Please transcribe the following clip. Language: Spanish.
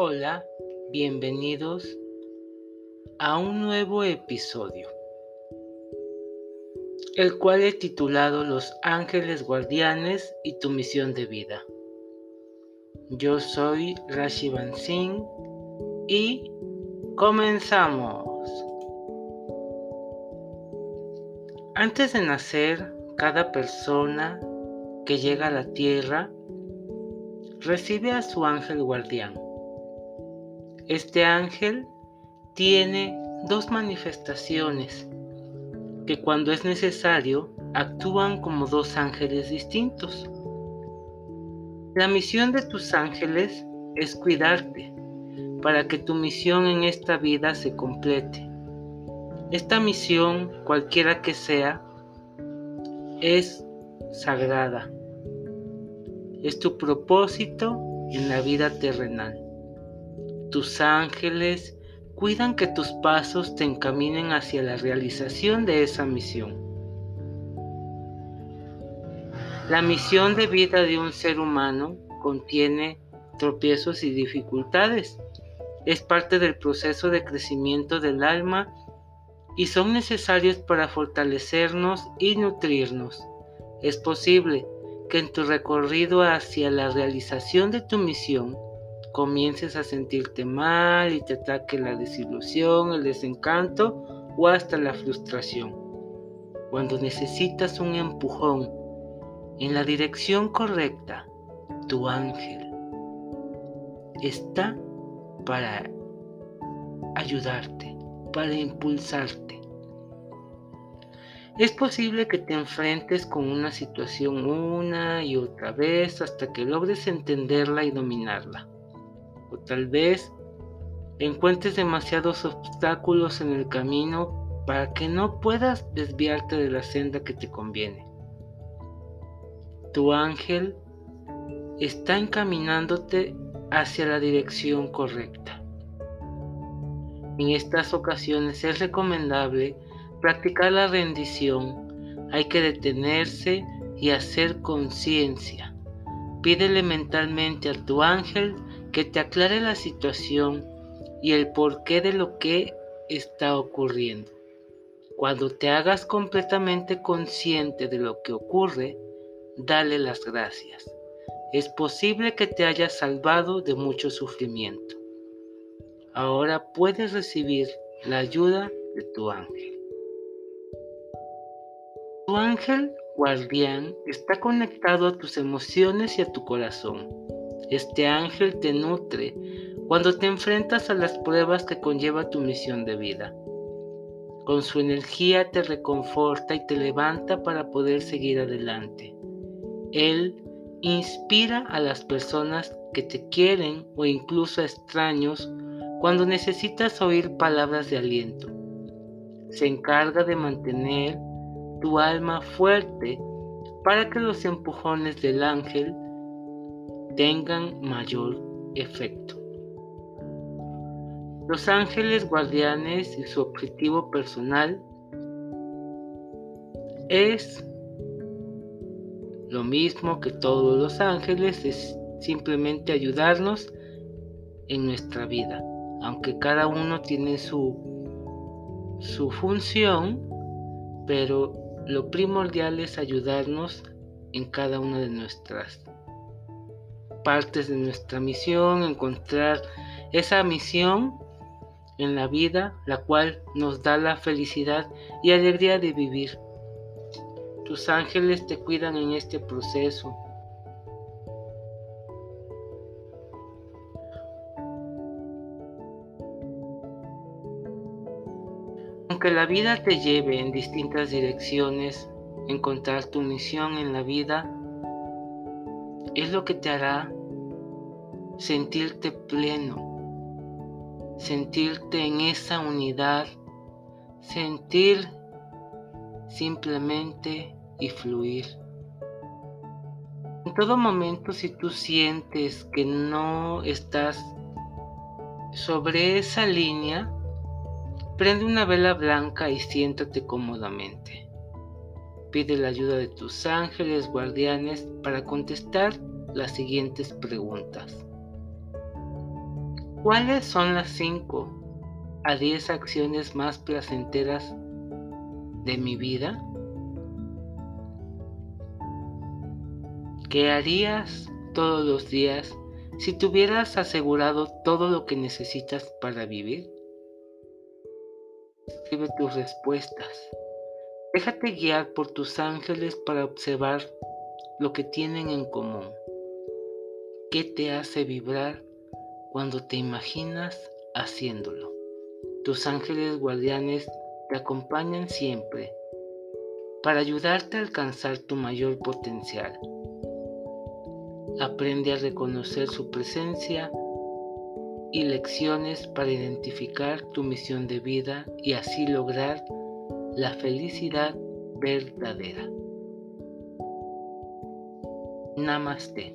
Hola, bienvenidos a un nuevo episodio, el cual he titulado Los ángeles guardianes y tu misión de vida. Yo soy Rashi Singh y comenzamos. Antes de nacer, cada persona que llega a la tierra recibe a su ángel guardián. Este ángel tiene dos manifestaciones que cuando es necesario actúan como dos ángeles distintos. La misión de tus ángeles es cuidarte para que tu misión en esta vida se complete. Esta misión, cualquiera que sea, es sagrada es tu propósito en la vida terrenal. Tus ángeles cuidan que tus pasos te encaminen hacia la realización de esa misión. La misión de vida de un ser humano contiene tropiezos y dificultades. Es parte del proceso de crecimiento del alma y son necesarios para fortalecernos y nutrirnos. Es posible que en tu recorrido hacia la realización de tu misión comiences a sentirte mal y te ataque la desilusión, el desencanto o hasta la frustración. Cuando necesitas un empujón en la dirección correcta, tu ángel está para ayudarte, para impulsarte. Es posible que te enfrentes con una situación una y otra vez hasta que logres entenderla y dominarla. O tal vez encuentres demasiados obstáculos en el camino para que no puedas desviarte de la senda que te conviene. Tu ángel está encaminándote hacia la dirección correcta. En estas ocasiones es recomendable practicar la rendición, hay que detenerse y hacer conciencia. Pídele mentalmente a tu ángel que te aclare la situación y el porqué de lo que está ocurriendo. Cuando te hagas completamente consciente de lo que ocurre, dale las gracias. Es posible que te haya salvado de mucho sufrimiento. Ahora puedes recibir la ayuda de tu ángel. Tu ángel guardián está conectado a tus emociones y a tu corazón. Este ángel te nutre cuando te enfrentas a las pruebas que conlleva tu misión de vida. Con su energía te reconforta y te levanta para poder seguir adelante. Él inspira a las personas que te quieren o incluso a extraños cuando necesitas oír palabras de aliento. Se encarga de mantener tu alma fuerte para que los empujones del ángel tengan mayor efecto. Los ángeles guardianes y su objetivo personal es lo mismo que todos los ángeles, es simplemente ayudarnos en nuestra vida, aunque cada uno tiene su, su función, pero lo primordial es ayudarnos en cada una de nuestras partes de nuestra misión, encontrar esa misión en la vida, la cual nos da la felicidad y alegría de vivir. Tus ángeles te cuidan en este proceso. Aunque la vida te lleve en distintas direcciones, encontrar tu misión en la vida es lo que te hará sentirte pleno, sentirte en esa unidad, sentir simplemente y fluir. En todo momento si tú sientes que no estás sobre esa línea, Prende una vela blanca y siéntate cómodamente. Pide la ayuda de tus ángeles guardianes para contestar las siguientes preguntas. ¿Cuáles son las 5 a 10 acciones más placenteras de mi vida? ¿Qué harías todos los días si tuvieras asegurado todo lo que necesitas para vivir? Escribe tus respuestas. Déjate guiar por tus ángeles para observar lo que tienen en común. ¿Qué te hace vibrar cuando te imaginas haciéndolo? Tus ángeles guardianes te acompañan siempre para ayudarte a alcanzar tu mayor potencial. Aprende a reconocer su presencia y lecciones para identificar tu misión de vida y así lograr la felicidad verdadera. Namaste.